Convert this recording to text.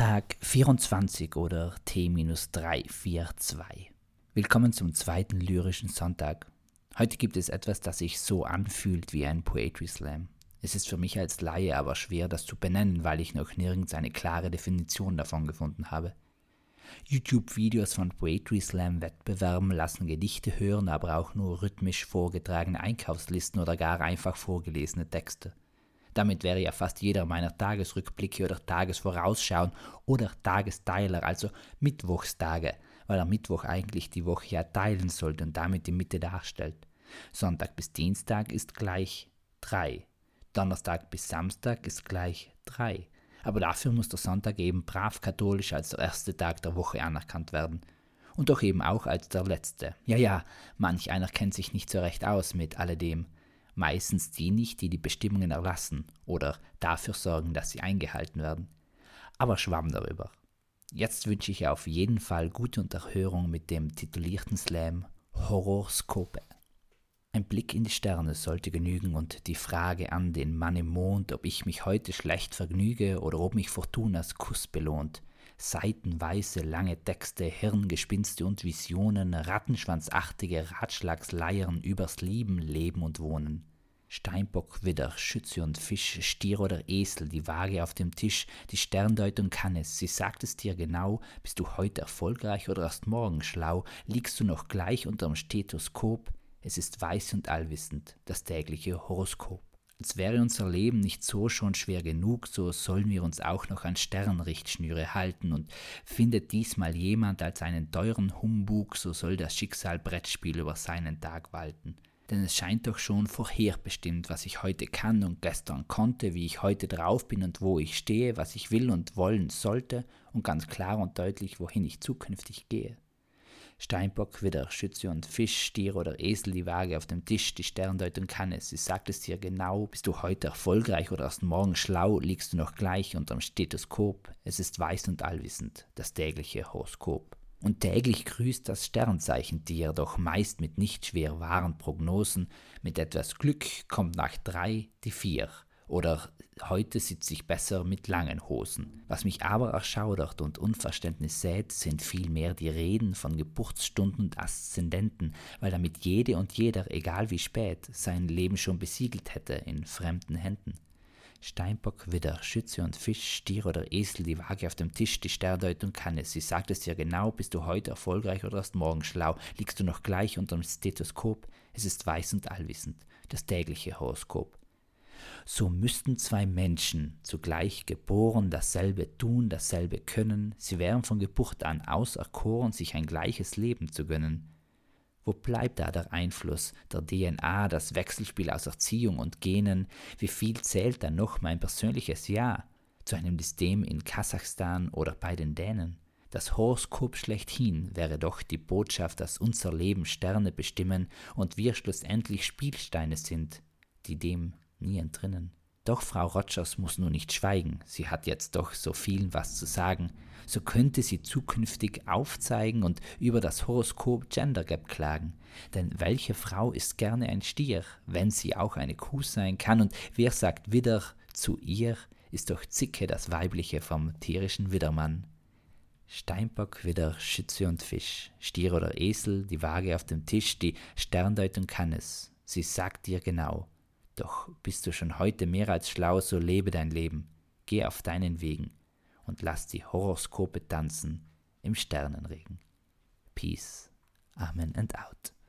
Tag 24 oder T-342. Willkommen zum zweiten lyrischen Sonntag. Heute gibt es etwas, das sich so anfühlt wie ein Poetry Slam. Es ist für mich als Laie aber schwer, das zu benennen, weil ich noch nirgends eine klare Definition davon gefunden habe. YouTube-Videos von Poetry Slam-Wettbewerben lassen Gedichte hören, aber auch nur rhythmisch vorgetragene Einkaufslisten oder gar einfach vorgelesene Texte. Damit wäre ja fast jeder meiner Tagesrückblicke oder Tagesvorausschauen oder Tagesteiler, also Mittwochstage, weil er Mittwoch eigentlich die Woche ja teilen sollte und damit die Mitte darstellt. Sonntag bis Dienstag ist gleich 3. Donnerstag bis Samstag ist gleich 3. Aber dafür muss der Sonntag eben brav katholisch als der erste Tag der Woche anerkannt werden. Und doch eben auch als der letzte. Ja, ja, manch einer kennt sich nicht so recht aus mit alledem meistens die nicht, die die Bestimmungen erlassen oder dafür sorgen, dass sie eingehalten werden. Aber schwamm darüber. Jetzt wünsche ich auf jeden Fall gute Unterhörung mit dem titulierten Slam Horoskope. Ein Blick in die Sterne sollte genügen und die Frage an den Mann im Mond, ob ich mich heute schlecht vergnüge oder ob mich Fortunas Kuss belohnt. Seitenweise lange Texte, Hirngespinste und Visionen, rattenschwanzartige Ratschlagsleiern übers Lieben, Leben und Wohnen. Steinbock, Widder, Schütze und Fisch, Stier oder Esel, die Waage auf dem Tisch, die Sterndeutung kann es, sie sagt es dir genau, bist du heute erfolgreich oder erst morgen schlau, liegst du noch gleich unterm Stethoskop, es ist weiß und allwissend, das tägliche Horoskop. Als wäre unser Leben nicht so schon schwer genug, so sollen wir uns auch noch an Sternrichtschnüre halten. Und findet diesmal jemand als einen teuren Humbug, so soll das Schicksal Brettspiel über seinen Tag walten denn es scheint doch schon vorherbestimmt, was ich heute kann und gestern konnte, wie ich heute drauf bin und wo ich stehe, was ich will und wollen sollte und ganz klar und deutlich, wohin ich zukünftig gehe. Steinbock, Widder, Schütze und Fisch, Stier oder Esel, die Waage auf dem Tisch, die Sterndeutung kann es. Sie sagt es dir genau, bist du heute erfolgreich oder erst morgen schlau, liegst du noch gleich unterm Stethoskop. Es ist weiß und allwissend, das tägliche Horoskop und täglich grüßt das Sternzeichen dir, doch meist mit nicht schwer wahren Prognosen. Mit etwas Glück kommt nach drei die vier. Oder heute sitze ich besser mit langen Hosen. Was mich aber erschaudert und Unverständnis sät, sind vielmehr die Reden von Geburtsstunden und Aszendenten, weil damit jede und jeder, egal wie spät, sein Leben schon besiegelt hätte in fremden Händen. Steinbock, Widder, Schütze und Fisch, Stier oder Esel, die Waage auf dem Tisch, die Sterndeutung kann es. Sie sagt es dir genau, bist du heute erfolgreich oder erst morgen schlau, liegst du noch gleich unterm Stethoskop, es ist weiß und allwissend, das tägliche Horoskop. So müssten zwei Menschen, zugleich geboren, dasselbe tun, dasselbe können, sie wären von Geburt an auserkoren, sich ein gleiches Leben zu gönnen. Wo bleibt da der Einfluss der DNA, das Wechselspiel aus Erziehung und Genen? Wie viel zählt dann noch mein persönliches Ja zu einem System in Kasachstan oder bei den Dänen? Das Horoskop schlechthin wäre doch die Botschaft, dass unser Leben Sterne bestimmen und wir schlussendlich Spielsteine sind, die dem nie entrinnen. Doch Frau Rogers muss nur nicht schweigen, sie hat jetzt doch so viel was zu sagen, so könnte sie zukünftig aufzeigen und über das Horoskop Gender Gap klagen. Denn welche Frau ist gerne ein Stier, wenn sie auch eine Kuh sein kann, und wer sagt Widder zu ihr, ist doch Zicke das Weibliche vom tierischen Widdermann. Steinbock, Widder, Schütze und Fisch, Stier oder Esel, die Waage auf dem Tisch, die Sterndeutung kann es, sie sagt dir genau, doch bist du schon heute mehr als schlau, so lebe dein Leben, geh auf deinen Wegen und lass die Horoskope tanzen im Sternenregen. Peace, Amen and out.